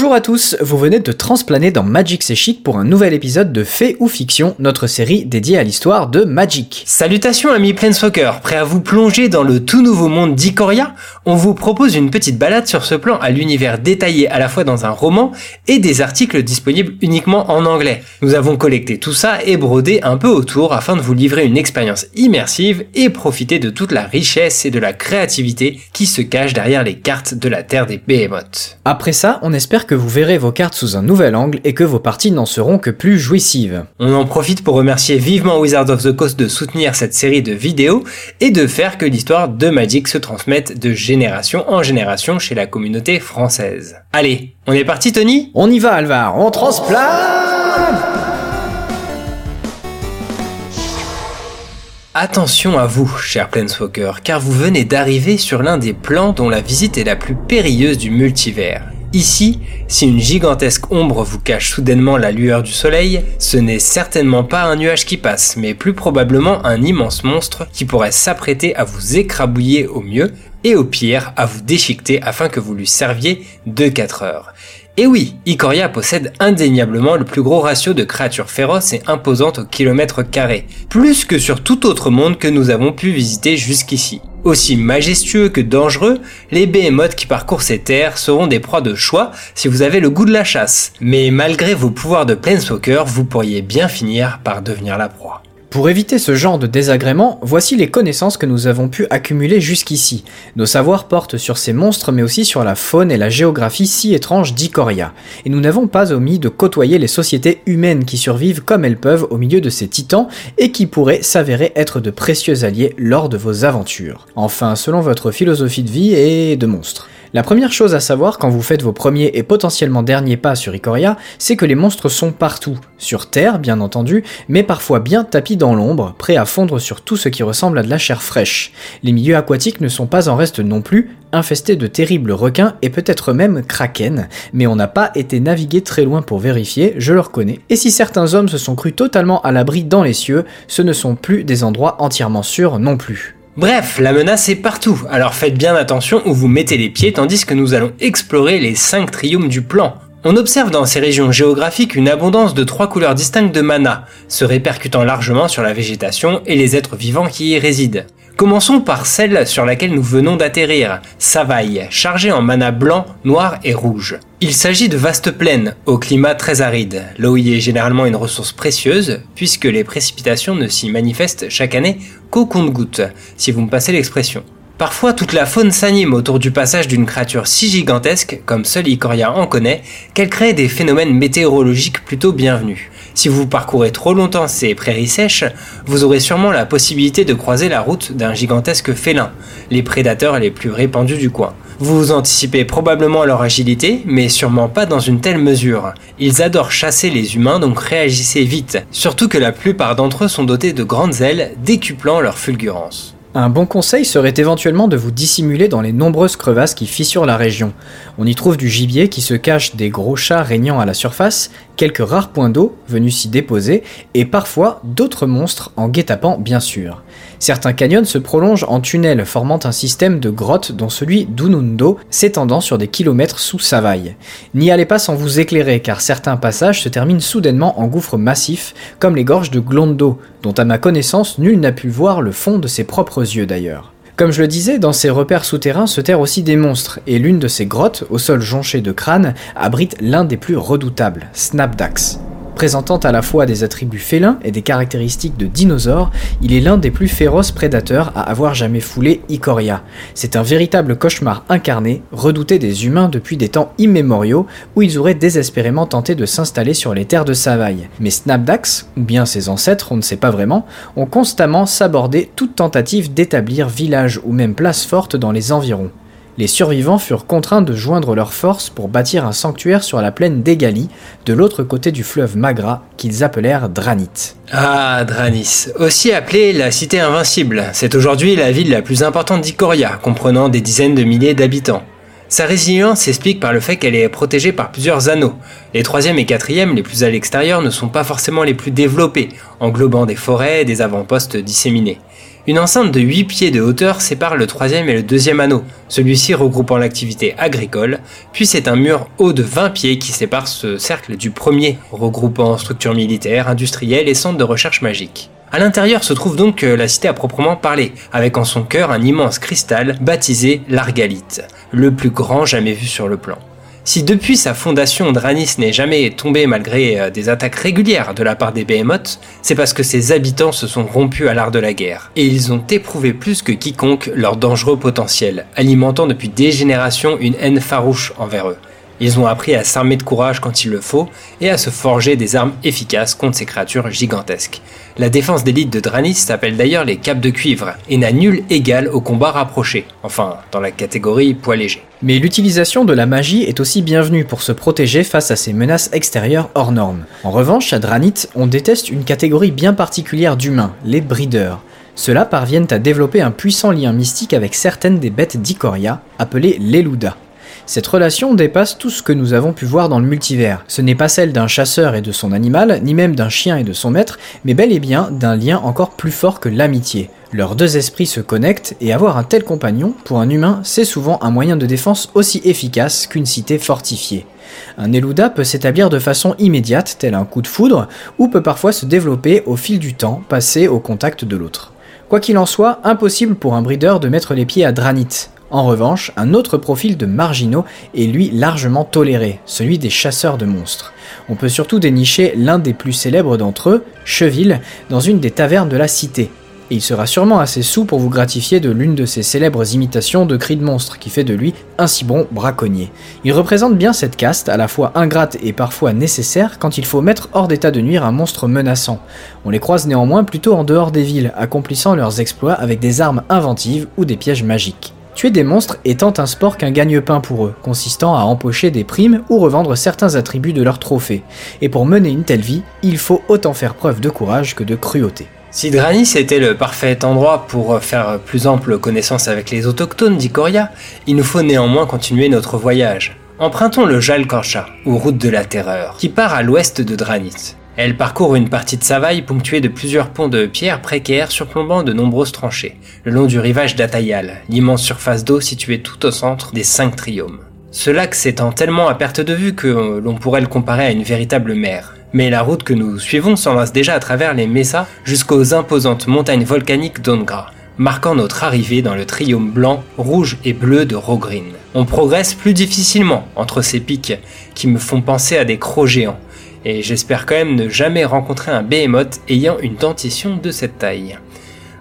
Bonjour à tous, vous venez de transplaner dans Magic C'est Chic pour un nouvel épisode de Fait ou Fiction, notre série dédiée à l'histoire de Magic. Salutations amis Planeswalker, prêts à vous plonger dans le tout nouveau monde d'Ikoria? On vous propose une petite balade sur ce plan à l'univers détaillé à la fois dans un roman et des articles disponibles uniquement en anglais. Nous avons collecté tout ça et brodé un peu autour afin de vous livrer une expérience immersive et profiter de toute la richesse et de la créativité qui se cache derrière les cartes de la Terre des Behemoths. Après ça, on espère que vous verrez vos cartes sous un nouvel angle et que vos parties n'en seront que plus jouissives. On en profite pour remercier vivement Wizard of the Coast de soutenir cette série de vidéos et de faire que l'histoire de Magic se transmette de génération en génération chez la communauté française. Allez, on est parti Tony? On y va Alvar, on transplane Attention à vous, cher Planeswalker, car vous venez d'arriver sur l'un des plans dont la visite est la plus périlleuse du multivers. Ici, si une gigantesque ombre vous cache soudainement la lueur du soleil, ce n'est certainement pas un nuage qui passe, mais plus probablement un immense monstre qui pourrait s'apprêter à vous écrabouiller au mieux et au pire à vous déchiqueter afin que vous lui serviez de 4 heures. Et oui, Ikoria possède indéniablement le plus gros ratio de créatures féroces et imposantes au kilomètre carré, plus que sur tout autre monde que nous avons pu visiter jusqu'ici. Aussi majestueux que dangereux, les behemoths qui parcourent ces terres seront des proies de choix si vous avez le goût de la chasse. Mais malgré vos pouvoirs de Planeswalker, vous pourriez bien finir par devenir la proie. Pour éviter ce genre de désagrément, voici les connaissances que nous avons pu accumuler jusqu'ici. Nos savoirs portent sur ces monstres mais aussi sur la faune et la géographie si étranges d'Ikoria. Et nous n'avons pas omis de côtoyer les sociétés humaines qui survivent comme elles peuvent au milieu de ces titans et qui pourraient s'avérer être de précieux alliés lors de vos aventures. Enfin, selon votre philosophie de vie et de monstres. La première chose à savoir quand vous faites vos premiers et potentiellement derniers pas sur Ikoria, c'est que les monstres sont partout, sur Terre bien entendu, mais parfois bien tapis dans l'ombre, prêts à fondre sur tout ce qui ressemble à de la chair fraîche. Les milieux aquatiques ne sont pas en reste non plus, infestés de terribles requins et peut-être même kraken, mais on n'a pas été naviguer très loin pour vérifier, je le reconnais. Et si certains hommes se sont crus totalement à l'abri dans les cieux, ce ne sont plus des endroits entièrement sûrs non plus. Bref, la menace est partout, alors faites bien attention où vous mettez les pieds tandis que nous allons explorer les 5 triomphes du plan. On observe dans ces régions géographiques une abondance de trois couleurs distinctes de mana, se répercutant largement sur la végétation et les êtres vivants qui y résident. Commençons par celle sur laquelle nous venons d'atterrir, Savaille, chargée en mana blanc, noir et rouge. Il s'agit de vastes plaines, au climat très aride. L'eau y est généralement une ressource précieuse, puisque les précipitations ne s'y manifestent chaque année qu'au compte-gouttes, si vous me passez l'expression. Parfois, toute la faune s'anime autour du passage d'une créature si gigantesque, comme seul Ikoria en connaît, qu'elle crée des phénomènes météorologiques plutôt bienvenus. Si vous parcourez trop longtemps ces prairies sèches, vous aurez sûrement la possibilité de croiser la route d'un gigantesque félin, les prédateurs les plus répandus du coin. Vous anticipez probablement leur agilité, mais sûrement pas dans une telle mesure. Ils adorent chasser les humains, donc réagissez vite, surtout que la plupart d'entre eux sont dotés de grandes ailes, décuplant leur fulgurance. Un bon conseil serait éventuellement de vous dissimuler dans les nombreuses crevasses qui fissurent la région. On y trouve du gibier qui se cache des gros chats régnant à la surface, quelques rares points d'eau venus s'y déposer, et parfois d'autres monstres en guet-apens bien sûr. Certains canyons se prolongent en tunnels formant un système de grottes dont celui d'Unundo s'étendant sur des kilomètres sous Savaille. N'y allez pas sans vous éclairer car certains passages se terminent soudainement en gouffres massifs comme les gorges de Glondo, dont à ma connaissance nul n'a pu voir le fond de ses propres yeux d'ailleurs. Comme je le disais, dans ces repères souterrains se terrent aussi des monstres, et l'une de ces grottes, au sol jonché de crânes, abrite l'un des plus redoutables, Snapdax. Présentant à la fois des attributs félins et des caractéristiques de dinosaures, il est l'un des plus féroces prédateurs à avoir jamais foulé Ikoria. C'est un véritable cauchemar incarné, redouté des humains depuis des temps immémoriaux où ils auraient désespérément tenté de s'installer sur les terres de Savaille. Mais Snapdax, ou bien ses ancêtres, on ne sait pas vraiment, ont constamment sabordé toute tentative d'établir village ou même place forte dans les environs les survivants furent contraints de joindre leurs forces pour bâtir un sanctuaire sur la plaine d'Egali, de l'autre côté du fleuve Magra, qu'ils appelèrent Dranit. Ah, Dranis, aussi appelée la cité invincible, c'est aujourd'hui la ville la plus importante d'Ikoria, comprenant des dizaines de milliers d'habitants. Sa résilience s'explique par le fait qu'elle est protégée par plusieurs anneaux. Les troisième et quatrième, les plus à l'extérieur, ne sont pas forcément les plus développés, englobant des forêts et des avant-postes disséminés. Une enceinte de 8 pieds de hauteur sépare le troisième et le deuxième anneau, celui-ci regroupant l'activité agricole, puis c'est un mur haut de 20 pieds qui sépare ce cercle du premier, regroupant structures militaires, industrielles et centres de recherche magique. À l'intérieur se trouve donc euh, la cité à proprement parler, avec en son cœur un immense cristal baptisé l'Argalite, le plus grand jamais vu sur le plan. Si depuis sa fondation Dranis n'est jamais tombé malgré euh, des attaques régulières de la part des Behemoths, c'est parce que ses habitants se sont rompus à l'art de la guerre, et ils ont éprouvé plus que quiconque leur dangereux potentiel, alimentant depuis des générations une haine farouche envers eux. Ils ont appris à s'armer de courage quand il le faut et à se forger des armes efficaces contre ces créatures gigantesques. La défense d'élite de Dranis s'appelle d'ailleurs les capes de cuivre et n'a nul égal au combat rapproché, enfin dans la catégorie poids léger. Mais l'utilisation de la magie est aussi bienvenue pour se protéger face à ces menaces extérieures hors normes. En revanche, à Dranit, on déteste une catégorie bien particulière d'humains, les breeders. Ceux-là parviennent à développer un puissant lien mystique avec certaines des bêtes d'Ikoria, appelées les Luda. Cette relation dépasse tout ce que nous avons pu voir dans le multivers. Ce n'est pas celle d'un chasseur et de son animal, ni même d'un chien et de son maître, mais bel et bien d'un lien encore plus fort que l'amitié. Leurs deux esprits se connectent et avoir un tel compagnon, pour un humain, c'est souvent un moyen de défense aussi efficace qu'une cité fortifiée. Un Eluda peut s'établir de façon immédiate, tel un coup de foudre, ou peut parfois se développer au fil du temps, passé au contact de l'autre. Quoi qu'il en soit, impossible pour un breeder de mettre les pieds à Dranit. En revanche, un autre profil de marginaux est lui largement toléré, celui des chasseurs de monstres. On peut surtout dénicher l'un des plus célèbres d'entre eux, Cheville, dans une des tavernes de la cité. Et il sera sûrement assez sous pour vous gratifier de l'une de ses célèbres imitations de cris de monstre qui fait de lui un si bon braconnier. Il représente bien cette caste, à la fois ingrate et parfois nécessaire quand il faut mettre hors d'état de nuire un monstre menaçant. On les croise néanmoins plutôt en dehors des villes, accomplissant leurs exploits avec des armes inventives ou des pièges magiques. Tuer des monstres étant un sport qu'un gagne-pain pour eux, consistant à empocher des primes ou revendre certains attributs de leurs trophées. Et pour mener une telle vie, il faut autant faire preuve de courage que de cruauté. Si Dranis était le parfait endroit pour faire plus ample connaissance avec les autochtones d'Ikoria, il nous faut néanmoins continuer notre voyage. Empruntons le Jal Korcha, ou route de la terreur, qui part à l'ouest de Dranis. Elle parcourt une partie de Savaille ponctuée de plusieurs ponts de pierre précaires surplombant de nombreuses tranchées, le long du rivage d'Atayal, l'immense surface d'eau située tout au centre des cinq triomes. Ce lac s'étend tellement à perte de vue que l'on pourrait le comparer à une véritable mer. Mais la route que nous suivons s'enlace déjà à travers les messas jusqu'aux imposantes montagnes volcaniques d'Ongra, marquant notre arrivée dans le triome blanc, rouge et bleu de Rogrin. On progresse plus difficilement entre ces pics qui me font penser à des crocs géants, et j'espère quand même ne jamais rencontrer un behemoth ayant une dentition de cette taille.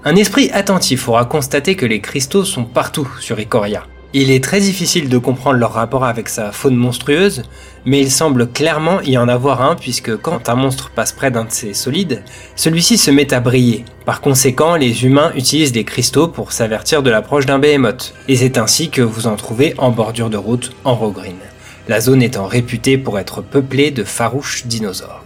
Un esprit attentif aura constaté que les cristaux sont partout sur Ikoria. Il est très difficile de comprendre leur rapport avec sa faune monstrueuse, mais il semble clairement y en avoir un puisque quand un monstre passe près d'un de ces solides, celui-ci se met à briller. Par conséquent, les humains utilisent des cristaux pour s'avertir de l'approche d'un behemoth, et c'est ainsi que vous en trouvez en bordure de route en Rogrine la zone étant réputée pour être peuplée de farouches dinosaures.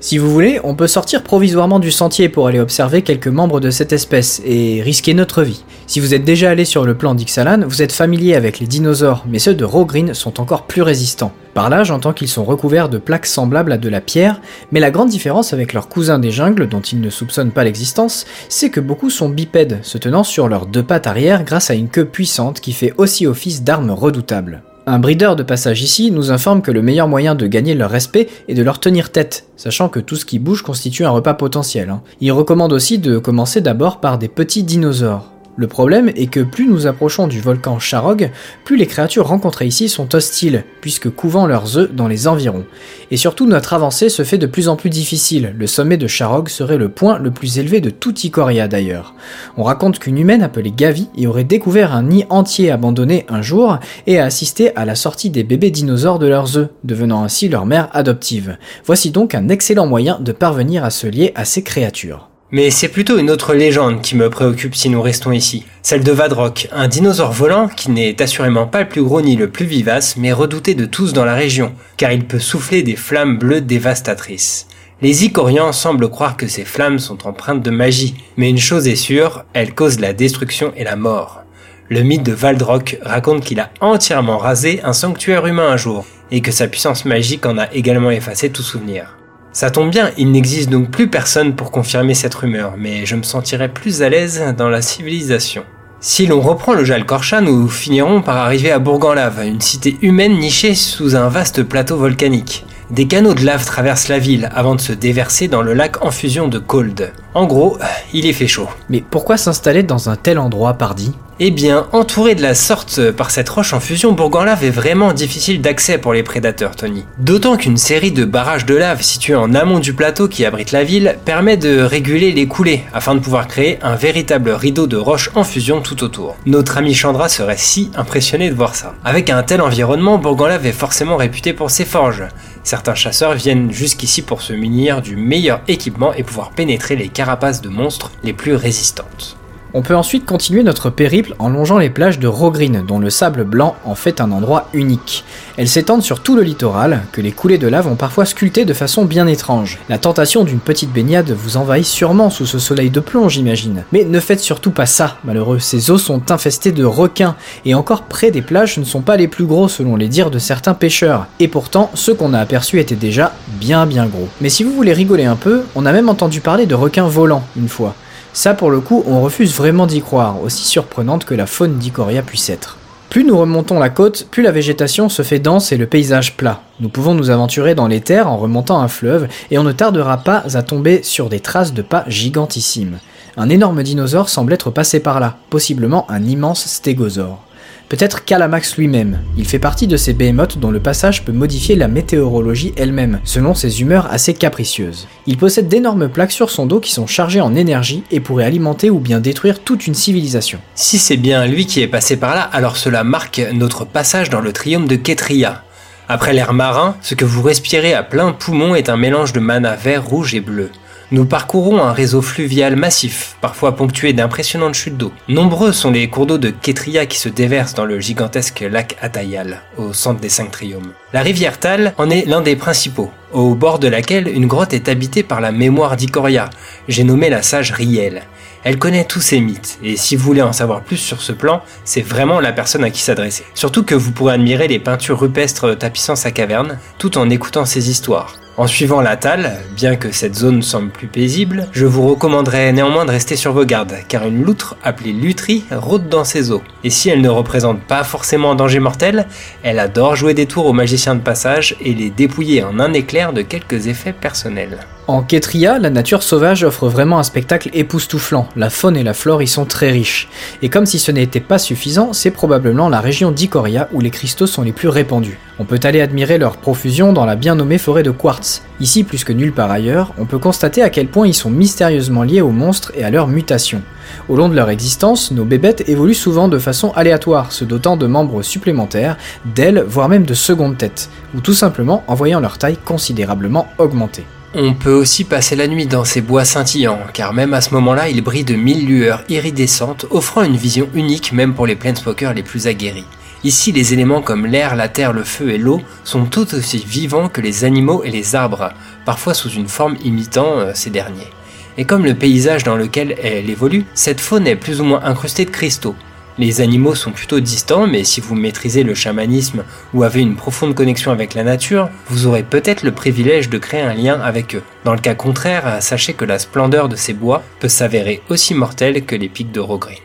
Si vous voulez, on peut sortir provisoirement du sentier pour aller observer quelques membres de cette espèce et risquer notre vie. Si vous êtes déjà allé sur le plan d'Ixalan, vous êtes familier avec les dinosaures, mais ceux de Rogrin sont encore plus résistants. Par là, j'entends qu'ils sont recouverts de plaques semblables à de la pierre, mais la grande différence avec leurs cousins des jungles, dont ils ne soupçonnent pas l'existence, c'est que beaucoup sont bipèdes, se tenant sur leurs deux pattes arrière grâce à une queue puissante qui fait aussi office d'arme redoutable. Un breeder de passage ici nous informe que le meilleur moyen de gagner leur respect est de leur tenir tête, sachant que tout ce qui bouge constitue un repas potentiel. Hein. Il recommande aussi de commencer d'abord par des petits dinosaures. Le problème est que plus nous approchons du volcan Charog, plus les créatures rencontrées ici sont hostiles, puisque couvant leurs œufs dans les environs. Et surtout notre avancée se fait de plus en plus difficile, le sommet de Charog serait le point le plus élevé de tout Ikoria d'ailleurs. On raconte qu'une humaine appelée Gavi y aurait découvert un nid entier abandonné un jour et a assisté à la sortie des bébés dinosaures de leurs œufs, devenant ainsi leur mère adoptive. Voici donc un excellent moyen de parvenir à se lier à ces créatures. Mais c'est plutôt une autre légende qui me préoccupe si nous restons ici. Celle de Vadrock, un dinosaure volant qui n'est assurément pas le plus gros ni le plus vivace, mais redouté de tous dans la région, car il peut souffler des flammes bleues dévastatrices. Les Icorians semblent croire que ces flammes sont empreintes de magie, mais une chose est sûre, elles causent la destruction et la mort. Le mythe de Valdrock raconte qu'il a entièrement rasé un sanctuaire humain un jour, et que sa puissance magique en a également effacé tout souvenir. Ça tombe bien, il n'existe donc plus personne pour confirmer cette rumeur, mais je me sentirais plus à l'aise dans la civilisation. Si l'on reprend le Jalkorcha, nous finirons par arriver à Bourg-en-Lave, une cité humaine nichée sous un vaste plateau volcanique. Des canaux de lave traversent la ville avant de se déverser dans le lac en fusion de Cold. En gros, il est fait chaud. Mais pourquoi s'installer dans un tel endroit, pardi? Eh bien, entouré de la sorte par cette roche en fusion, Bourg-en-Lave est vraiment difficile d'accès pour les prédateurs, Tony. D'autant qu'une série de barrages de lave situés en amont du plateau qui abrite la ville permet de réguler les coulées afin de pouvoir créer un véritable rideau de roche en fusion tout autour. Notre ami Chandra serait si impressionné de voir ça. Avec un tel environnement, Bourg-en-Lave est forcément réputé pour ses forges. Certains chasseurs viennent jusqu'ici pour se munir du meilleur équipement et pouvoir pénétrer les carapaces de monstres les plus résistantes. On peut ensuite continuer notre périple en longeant les plages de Rogrine, dont le sable blanc en fait un endroit unique. Elles s'étendent sur tout le littoral, que les coulées de lave ont parfois sculpté de façon bien étrange. La tentation d'une petite baignade vous envahit sûrement sous ce soleil de plomb, j'imagine. Mais ne faites surtout pas ça, malheureux. Ces eaux sont infestées de requins, et encore près des plages ne sont pas les plus gros selon les dires de certains pêcheurs. Et pourtant, ceux qu'on a aperçus étaient déjà bien bien gros. Mais si vous voulez rigoler un peu, on a même entendu parler de requins volants une fois. Ça pour le coup, on refuse vraiment d'y croire, aussi surprenante que la faune d'Icoria puisse être. Plus nous remontons la côte, plus la végétation se fait dense et le paysage plat. Nous pouvons nous aventurer dans les terres en remontant un fleuve et on ne tardera pas à tomber sur des traces de pas gigantissimes. Un énorme dinosaure semble être passé par là, possiblement un immense stégosaure. Peut-être Calamax lui-même. Il fait partie de ces behemoths dont le passage peut modifier la météorologie elle-même, selon ses humeurs assez capricieuses. Il possède d'énormes plaques sur son dos qui sont chargées en énergie et pourraient alimenter ou bien détruire toute une civilisation. Si c'est bien lui qui est passé par là, alors cela marque notre passage dans le triomphe de Ketria. Après l'air marin, ce que vous respirez à plein poumon est un mélange de mana vert, rouge et bleu. Nous parcourons un réseau fluvial massif, parfois ponctué d'impressionnantes chutes d'eau. Nombreux sont les cours d'eau de Ketria qui se déversent dans le gigantesque lac Atayal, au centre des cinq triomes. La rivière Tal en est l'un des principaux, au bord de laquelle une grotte est habitée par la mémoire d'Ikoria, j'ai nommé la sage Riel. Elle connaît tous ces mythes, et si vous voulez en savoir plus sur ce plan, c'est vraiment la personne à qui s'adresser. Surtout que vous pourrez admirer les peintures rupestres tapissant sa caverne, tout en écoutant ses histoires. En suivant la Tal, bien que cette zone semble plus paisible, je vous recommanderais néanmoins de rester sur vos gardes, car une loutre appelée lutrie rôde dans ses eaux. Et si elle ne représente pas forcément un danger mortel, elle adore jouer des tours aux magiciens de passage et les dépouiller en un éclair de quelques effets personnels. En Ketria, la nature sauvage offre vraiment un spectacle époustouflant. La faune et la flore y sont très riches. Et comme si ce n'était pas suffisant, c'est probablement la région d'Ikoria où les cristaux sont les plus répandus. On peut aller admirer leur profusion dans la bien nommée forêt de quartz. Ici, plus que nulle part ailleurs, on peut constater à quel point ils sont mystérieusement liés aux monstres et à leur mutation. Au long de leur existence, nos bébêtes évoluent souvent de façon aléatoire, se dotant de membres supplémentaires, d'ailes, voire même de secondes têtes, ou tout simplement en voyant leur taille considérablement augmenter. On peut aussi passer la nuit dans ces bois scintillants, car même à ce moment-là, ils brillent de mille lueurs iridescentes, offrant une vision unique même pour les planeswalkers les plus aguerris. Ici, les éléments comme l'air, la terre, le feu et l'eau sont tout aussi vivants que les animaux et les arbres, parfois sous une forme imitant euh, ces derniers. Et comme le paysage dans lequel elle évolue, cette faune est plus ou moins incrustée de cristaux, les animaux sont plutôt distants, mais si vous maîtrisez le chamanisme ou avez une profonde connexion avec la nature, vous aurez peut-être le privilège de créer un lien avec eux. Dans le cas contraire, sachez que la splendeur de ces bois peut s'avérer aussi mortelle que les pics de Rogreen.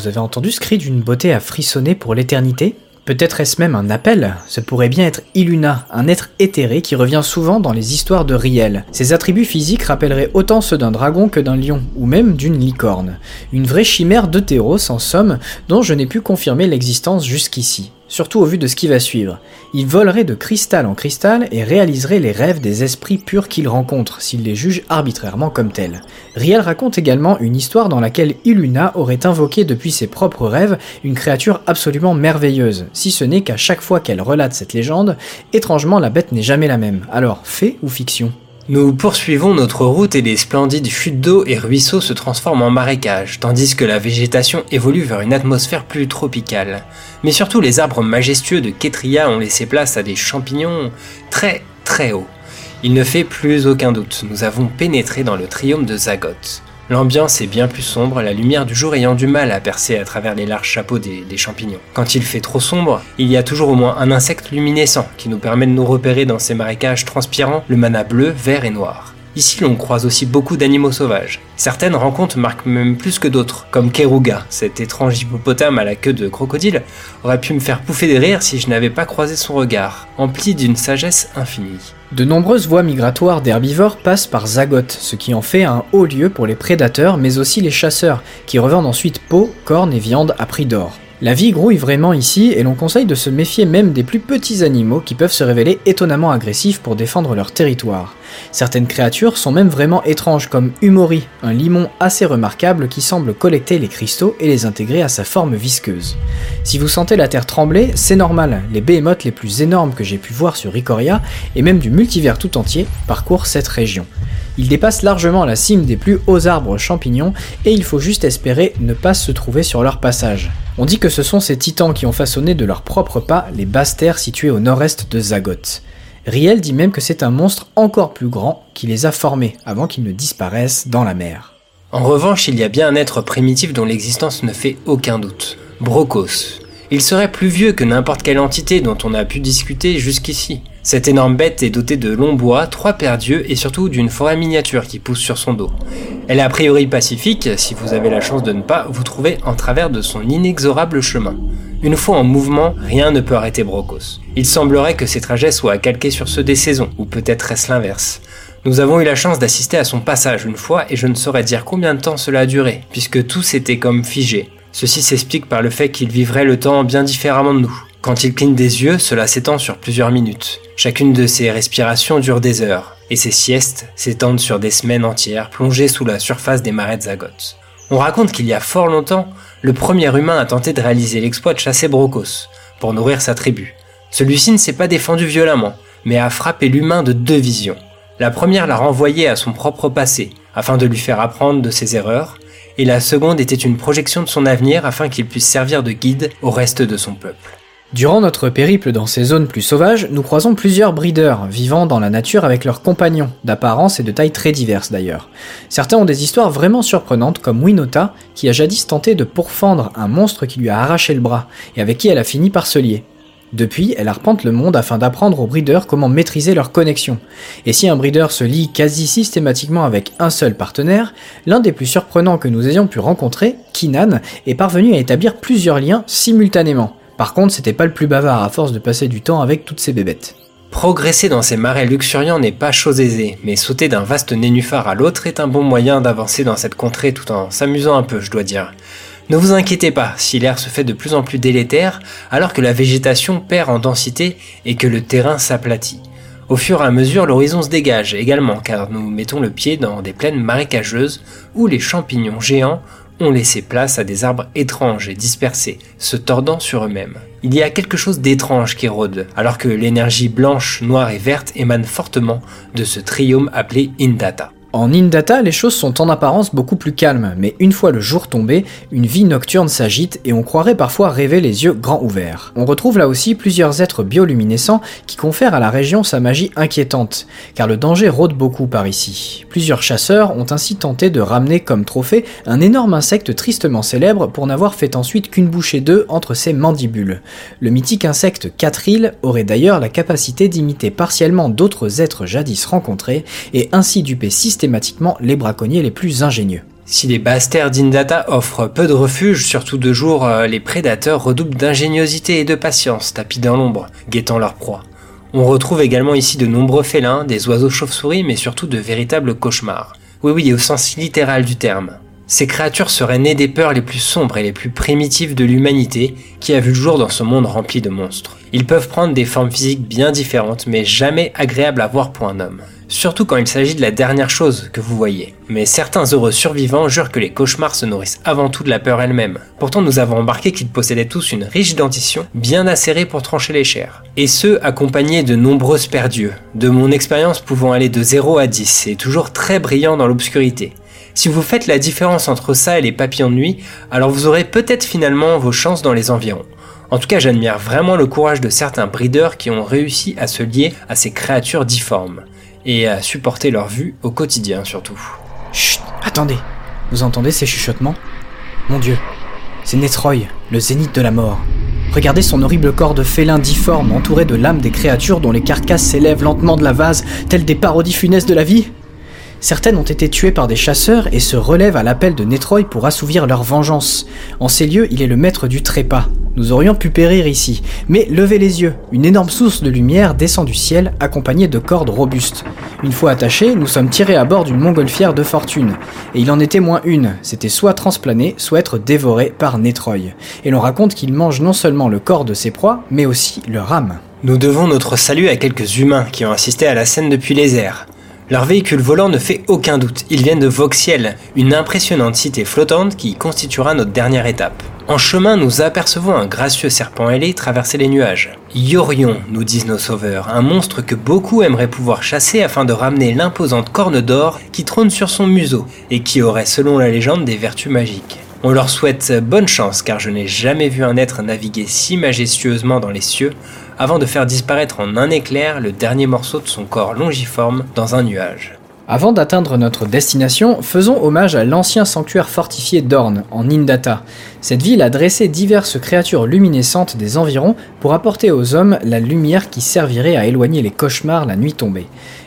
Vous avez entendu ce cri d'une beauté à frissonner pour l'éternité Peut-être est-ce même un appel Ce pourrait bien être Iluna, un être éthéré qui revient souvent dans les histoires de Riel. Ses attributs physiques rappelleraient autant ceux d'un dragon que d'un lion, ou même d'une licorne. Une vraie chimère d'Eutéros en somme, dont je n'ai pu confirmer l'existence jusqu'ici surtout au vu de ce qui va suivre. Il volerait de cristal en cristal et réaliserait les rêves des esprits purs qu'il rencontre, s'il les juge arbitrairement comme tels. Riel raconte également une histoire dans laquelle Iluna aurait invoqué depuis ses propres rêves une créature absolument merveilleuse, si ce n'est qu'à chaque fois qu'elle relate cette légende, étrangement la bête n'est jamais la même. Alors, fait ou fiction? Nous poursuivons notre route et les splendides chutes d'eau et ruisseaux se transforment en marécages, tandis que la végétation évolue vers une atmosphère plus tropicale. Mais surtout les arbres majestueux de Ketria ont laissé place à des champignons très très hauts. Il ne fait plus aucun doute, nous avons pénétré dans le triomphe de Zagoth. L'ambiance est bien plus sombre, la lumière du jour ayant du mal à percer à travers les larges chapeaux des, champignons. Quand il fait trop sombre, il y a toujours au moins un insecte luminescent qui nous permet de nous repérer dans ces marécages transpirants, le mana bleu, vert et noir. Ici, l'on croise aussi beaucoup d'animaux sauvages. Certaines rencontres marquent même plus que d'autres, comme Keruga, cet étrange hippopotame à la queue de crocodile, aurait pu me faire pouffer des rires si je n'avais pas croisé son regard, empli d'une sagesse infinie. De nombreuses voies migratoires d'herbivores passent par Zagot, ce qui en fait un haut lieu pour les prédateurs, mais aussi les chasseurs, qui revendent ensuite peau, cornes et viande à prix d'or. La vie grouille vraiment ici et l'on conseille de se méfier même des plus petits animaux qui peuvent se révéler étonnamment agressifs pour défendre leur territoire. Certaines créatures sont même vraiment étranges comme Umori, un limon assez remarquable qui semble collecter les cristaux et les intégrer à sa forme visqueuse. Si vous sentez la terre trembler, c'est normal, les behemoths les plus énormes que j'ai pu voir sur Ikoria et même du multivers tout entier parcourent cette région. Ils dépassent largement la cime des plus hauts arbres champignons et il faut juste espérer ne pas se trouver sur leur passage. On dit que ce sont ces titans qui ont façonné de leurs propres pas les basses terres situées au nord-est de Zagot. Riel dit même que c'est un monstre encore plus grand qui les a formés avant qu'ils ne disparaissent dans la mer. En revanche, il y a bien un être primitif dont l'existence ne fait aucun doute. Brocos. Il serait plus vieux que n'importe quelle entité dont on a pu discuter jusqu'ici. Cette énorme bête est dotée de longs bois, trois paires d'yeux et surtout d'une forêt miniature qui pousse sur son dos. Elle est a priori pacifique, si vous avez la chance de ne pas vous trouver en travers de son inexorable chemin. Une fois en mouvement, rien ne peut arrêter Brocos. Il semblerait que ses trajets soient calqués sur ceux des saisons, ou peut-être est-ce l'inverse. Nous avons eu la chance d'assister à son passage une fois et je ne saurais dire combien de temps cela a duré, puisque tout s'était comme figé. Ceci s'explique par le fait qu'il vivrait le temps bien différemment de nous. Quand il cligne des yeux, cela s'étend sur plusieurs minutes. Chacune de ses respirations dure des heures, et ses siestes s'étendent sur des semaines entières plongées sous la surface des marais de. On raconte qu'il y a fort longtemps, le premier humain a tenté de réaliser l'exploit de chasser Brocos, pour nourrir sa tribu. Celui-ci ne s'est pas défendu violemment, mais a frappé l'humain de deux visions. La première l'a renvoyé à son propre passé, afin de lui faire apprendre de ses erreurs, et la seconde était une projection de son avenir afin qu'il puisse servir de guide au reste de son peuple. Durant notre périple dans ces zones plus sauvages, nous croisons plusieurs breeders vivant dans la nature avec leurs compagnons, d'apparence et de taille très diverses d'ailleurs. Certains ont des histoires vraiment surprenantes comme Winota, qui a jadis tenté de pourfendre un monstre qui lui a arraché le bras, et avec qui elle a fini par se lier. Depuis, elle arpente le monde afin d'apprendre aux breeders comment maîtriser leur connexion. Et si un breeder se lie quasi systématiquement avec un seul partenaire, l'un des plus surprenants que nous ayons pu rencontrer, Kinan, est parvenu à établir plusieurs liens simultanément. Par contre, c'était pas le plus bavard à force de passer du temps avec toutes ces bébêtes. Progresser dans ces marais luxuriants n'est pas chose aisée, mais sauter d'un vaste nénuphar à l'autre est un bon moyen d'avancer dans cette contrée tout en s'amusant un peu, je dois dire. Ne vous inquiétez pas si l'air se fait de plus en plus délétère alors que la végétation perd en densité et que le terrain s'aplatit. Au fur et à mesure, l'horizon se dégage également car nous mettons le pied dans des plaines marécageuses où les champignons géants ont laissé place à des arbres étranges et dispersés, se tordant sur eux-mêmes. Il y a quelque chose d'étrange qui rôde, alors que l'énergie blanche, noire et verte émane fortement de ce triome appelé Indata. En Indata, les choses sont en apparence beaucoup plus calmes, mais une fois le jour tombé, une vie nocturne s'agite et on croirait parfois rêver les yeux grands ouverts. On retrouve là aussi plusieurs êtres bioluminescents qui confèrent à la région sa magie inquiétante, car le danger rôde beaucoup par ici. Plusieurs chasseurs ont ainsi tenté de ramener comme trophée un énorme insecte tristement célèbre pour n'avoir fait ensuite qu'une bouchée d'œufs entre ses mandibules. Le mythique insecte Catril aurait d'ailleurs la capacité d'imiter partiellement d'autres êtres jadis rencontrés et ainsi duper systématiquement systématiquement les braconniers les plus ingénieux. Si les basses terres d'Indata offrent peu de refuge, surtout de jour, euh, les prédateurs redoublent d'ingéniosité et de patience, tapis dans l'ombre, guettant leur proie. On retrouve également ici de nombreux félins, des oiseaux chauves-souris, mais surtout de véritables cauchemars. Oui oui, au sens littéral du terme. Ces créatures seraient nées des peurs les plus sombres et les plus primitives de l'humanité qui a vu le jour dans ce monde rempli de monstres. Ils peuvent prendre des formes physiques bien différentes mais jamais agréables à voir pour un homme surtout quand il s'agit de la dernière chose que vous voyez. Mais certains heureux survivants jurent que les cauchemars se nourrissent avant tout de la peur elle-même. Pourtant nous avons embarqué qu'ils possédaient tous une riche dentition bien acérée pour trancher les chairs. Et ce, accompagnés de nombreuses paires d'yeux, de mon expérience pouvant aller de 0 à 10 et toujours très brillant dans l'obscurité. Si vous faites la différence entre ça et les papillons de nuit, alors vous aurez peut-être finalement vos chances dans les environs. En tout cas, j'admire vraiment le courage de certains breeders qui ont réussi à se lier à ces créatures difformes et à supporter leur vue au quotidien surtout. Chut, attendez. Vous entendez ces chuchotements? Mon Dieu, c'est Netroy, le zénith de la mort. Regardez son horrible corps de félin difforme entouré de lames des créatures dont les carcasses s'élèvent lentement de la vase, telles des parodies funestes de la vie Certaines ont été tuées par des chasseurs et se relèvent à l'appel de Netroy pour assouvir leur vengeance. En ces lieux, il est le maître du trépas. Nous aurions pu périr ici, mais levez les yeux, une énorme source de lumière descend du ciel accompagnée de cordes robustes. Une fois attachés, nous sommes tirés à bord d'une montgolfière de fortune. Et il en était moins une, c'était soit transplaner, soit être dévoré par Netroy. Et l'on raconte qu'il mange non seulement le corps de ses proies, mais aussi leur âme. Nous devons notre salut à quelques humains qui ont assisté à la scène depuis les airs. Leur véhicule volant ne fait aucun doute, ils viennent de Voxiel, une impressionnante cité flottante qui constituera notre dernière étape. En chemin, nous apercevons un gracieux serpent ailé traverser les nuages. Yorion, nous disent nos sauveurs, un monstre que beaucoup aimeraient pouvoir chasser afin de ramener l'imposante corne d'or qui trône sur son museau et qui aurait, selon la légende, des vertus magiques. On leur souhaite bonne chance car je n'ai jamais vu un être naviguer si majestueusement dans les cieux avant de faire disparaître en un éclair le dernier morceau de son corps longiforme dans un nuage. Avant d'atteindre notre destination, faisons hommage à l'ancien sanctuaire fortifié d'Orne, en Indata. Cette ville a dressé diverses créatures luminescentes des environs pour apporter aux hommes la lumière qui servirait à éloigner les cauchemars la nuit tombée.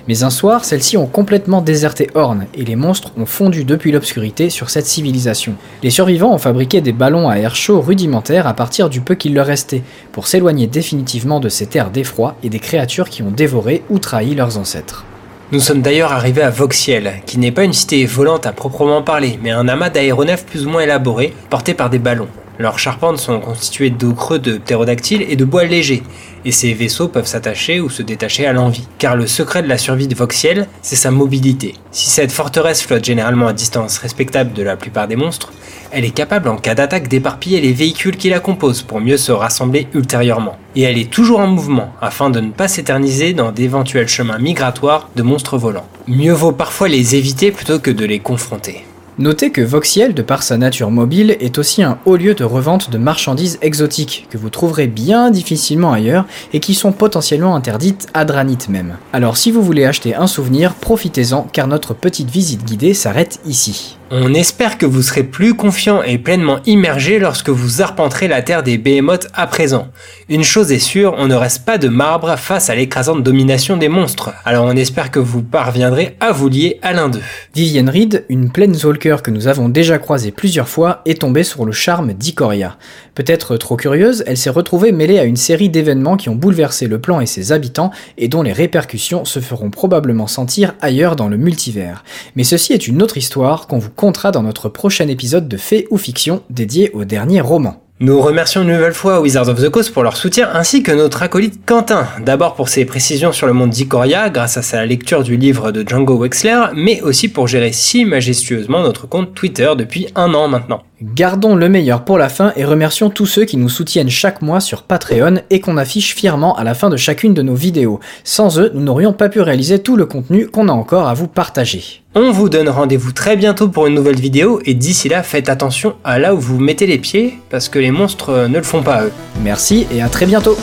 Mais un soir, celles-ci ont complètement déserté Horn et les monstres ont fondu depuis l'obscurité sur cette civilisation. Les survivants ont fabriqué des ballons à air chaud rudimentaires à partir du peu qu'il leur restait, pour s'éloigner définitivement de ces terres d'effroi et des créatures qui ont dévoré ou trahi leurs ancêtres. Nous sommes d'ailleurs arrivés à Voxiel, qui n'est pas une cité volante à proprement parler, mais un amas d'aéronefs plus ou moins élaborés, portés par des ballons. Leurs charpentes sont constituées d'eau creux de ptérodactyles et de bois léger, et ces vaisseaux peuvent s'attacher ou se détacher à l'envie. Car le secret de la survie de Voxiel, c'est sa mobilité. Si cette forteresse flotte généralement à distance respectable de la plupart des monstres, elle est capable en cas d'attaque d'éparpiller les véhicules qui la composent pour mieux se rassembler ultérieurement. Et elle est toujours en mouvement afin de ne pas s'éterniser dans d'éventuels chemins migratoires de monstres volants. Mieux vaut parfois les éviter plutôt que de les confronter. Notez que Voxiel, de par sa nature mobile, est aussi un haut lieu de revente de marchandises exotiques, que vous trouverez bien difficilement ailleurs et qui sont potentiellement interdites à Dranit même. Alors si vous voulez acheter un souvenir, profitez-en car notre petite visite guidée s'arrête ici. On espère que vous serez plus confiant et pleinement immergé lorsque vous arpenterez la terre des Behemoths à présent. Une chose est sûre, on ne reste pas de marbre face à l'écrasante domination des monstres, alors on espère que vous parviendrez à vous lier à l'un d'eux. Vivienne Reed, une Planeswalker que nous avons déjà croisée plusieurs fois, est tombée sur le charme d'Ikoria. Peut-être trop curieuse, elle s'est retrouvée mêlée à une série d'événements qui ont bouleversé le plan et ses habitants et dont les répercussions se feront probablement sentir ailleurs dans le multivers. Mais ceci est une autre histoire qu'on vous dans notre prochain épisode de Fait ou Fiction dédié au dernier roman. Nous remercions une nouvelle fois Wizards of the Coast pour leur soutien ainsi que notre acolyte Quentin. D'abord pour ses précisions sur le monde d'Ikoria grâce à sa lecture du livre de Django Wexler, mais aussi pour gérer si majestueusement notre compte Twitter depuis un an maintenant. Gardons le meilleur pour la fin et remercions tous ceux qui nous soutiennent chaque mois sur Patreon et qu'on affiche fièrement à la fin de chacune de nos vidéos. Sans eux, nous n'aurions pas pu réaliser tout le contenu qu'on a encore à vous partager. On vous donne rendez-vous très bientôt pour une nouvelle vidéo et d'ici là faites attention à là où vous mettez les pieds parce que les monstres ne le font pas eux. Merci et à très bientôt